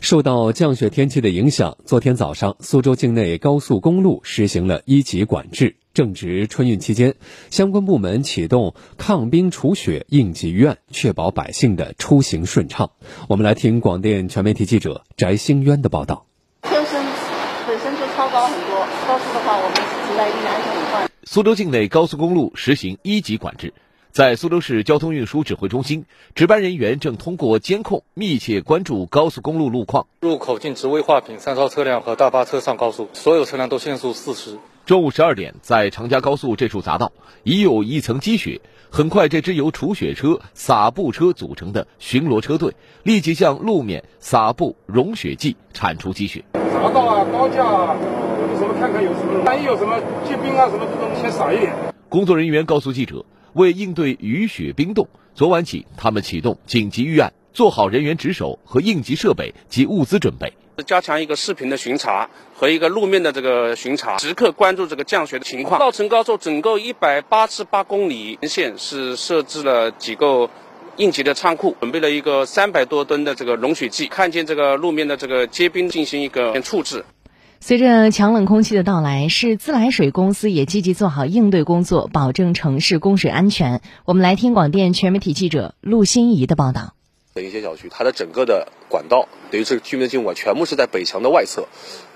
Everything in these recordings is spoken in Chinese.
受到降雪天气的影响，昨天早上苏州境内高速公路实行了一级管制。正值春运期间，相关部门启动抗冰除雪应急预案，确保百姓的出行顺畅。我们来听广电全媒体记者翟兴渊的报道。天生本身就超高很多，高速的话，我们骑来一定安全隐患。苏州境内高速公路实行一级管制。在苏州市交通运输指挥中心，值班人员正通过监控密切关注高速公路路况。入口禁止危化品、三超车辆和大巴车上高速，所有车辆都限速四十。中午十二点，在长嘉高速这处匝道已有一层积雪，很快，这支由除雪车、撒布车组成的巡逻车队立即向路面撒布融雪剂，铲除积雪。匝道啊，高架啊，什么看看有什么，万一有什么结冰啊什么这种，先撒一点。工作人员告诉记者。为应对雨雪冰冻，昨晚起，他们启动紧急预案，做好人员值守和应急设备及物资准备。加强一个视频的巡查和一个路面的这个巡查，时刻关注这个降雪的情况。稻城高速整个一百八十八公里沿线是设置了几个应急的仓库，准备了一个三百多吨的这个融雪剂，看见这个路面的这个结冰进行一个处置。随着强冷空气的到来，市自来水公司也积极做好应对工作，保证城市供水安全。我们来听广电全媒体记者陆欣怡的报道。的一些小区，它的整个的管道，等于是居民的进管，全部是在北墙的外侧，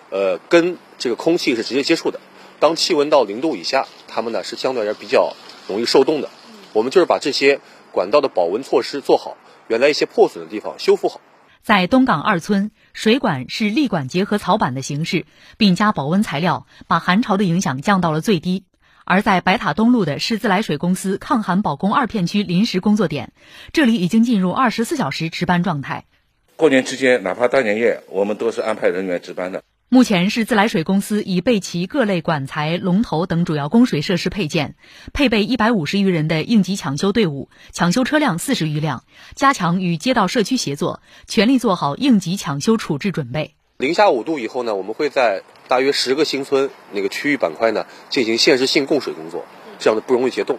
呃，跟这个空气是直接接触的。当气温到零度以下，它们呢是相对而言比较容易受冻的。我们就是把这些管道的保温措施做好，原来一些破损的地方修复好。在东港二村，水管是立管结合草板的形式，并加保温材料，把寒潮的影响降到了最低。而在白塔东路的是自来水公司抗寒保供二片区临时工作点，这里已经进入二十四小时值班状态。过年期间，哪怕大年夜，我们都是安排人员值班的。目前市自来水公司已备齐各类管材、龙头等主要供水设施配件，配备一百五十余人的应急抢修队伍，抢修车辆四十余辆，加强与街道社区协作，全力做好应急抢修处置准备。零下五度以后呢，我们会在大约十个新村那个区域板块呢进行限时性供水工作，这样的不容易结冻。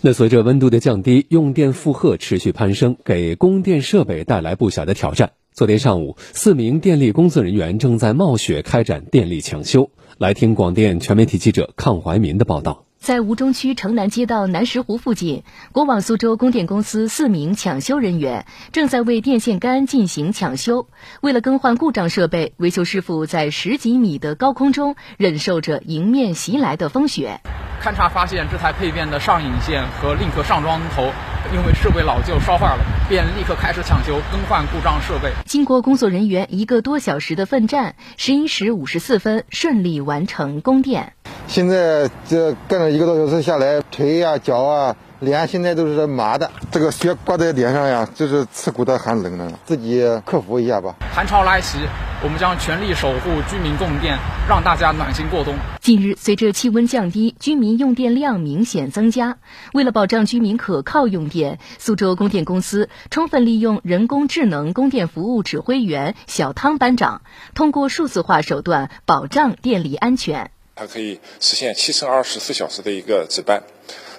那随着温度的降低，用电负荷持续攀升，给供电设备带来不小的挑战。昨天上午，四名电力工作人员正在冒雪开展电力抢修。来听广电全媒体记者康怀民的报道。在吴中区城南街道南石湖附近，国网苏州供电公司四名抢修人员正在为电线杆进行抢修。为了更换故障设备，维修师傅在十几米的高空中忍受着迎面袭来的风雪。勘察发现，这台配电的上引线和 link 上装头因为设备老旧烧坏了，便立刻开始抢修更换故障设备。经过工作人员一个多小时的奋战，十一时五十四分顺利完成供电。现在这干了一个多小时下来，腿呀、脚啊、脸现在都是麻的。这个雪挂在脸上呀，就是刺骨的寒冷了。自己克服一下吧。寒潮来袭，我们将全力守护居民供电，让大家暖心过冬。近日，随着气温降低，居民用电量明显增加。为了保障居民可靠用电，苏州供电公司充分利用人工智能供电服务指挥员小汤班长，通过数字化手段保障电力安全。它可以实现七乘二十四小时的一个值班，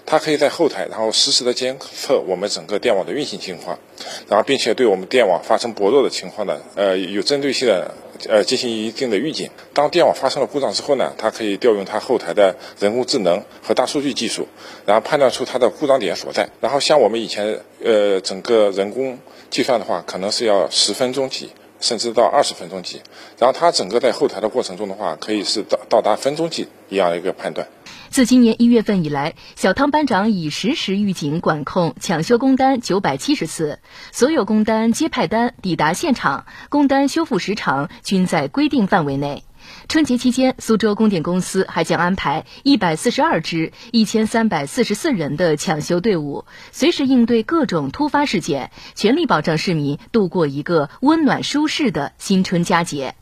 它可以在后台，然后实时的监测我们整个电网的运行情况，然后并且对我们电网发生薄弱的情况呢，呃，有针对性的呃进行一定的预警。当电网发生了故障之后呢，它可以调用它后台的人工智能和大数据技术，然后判断出它的故障点所在。然后像我们以前呃整个人工计算的话，可能是要十分钟计。甚至到二十分钟计，然后它整个在后台的过程中的话，可以是到到达分钟计一样的一个判断。自今年一月份以来，小汤班长已实时预警管控抢修工单九百七十次，所有工单接派单抵达现场，工单修复时长均在规定范围内。春节期间，苏州供电公司还将安排一百四十二支、一千三百四十四人的抢修队伍，随时应对各种突发事件，全力保障市民度过一个温暖舒适的新春佳节。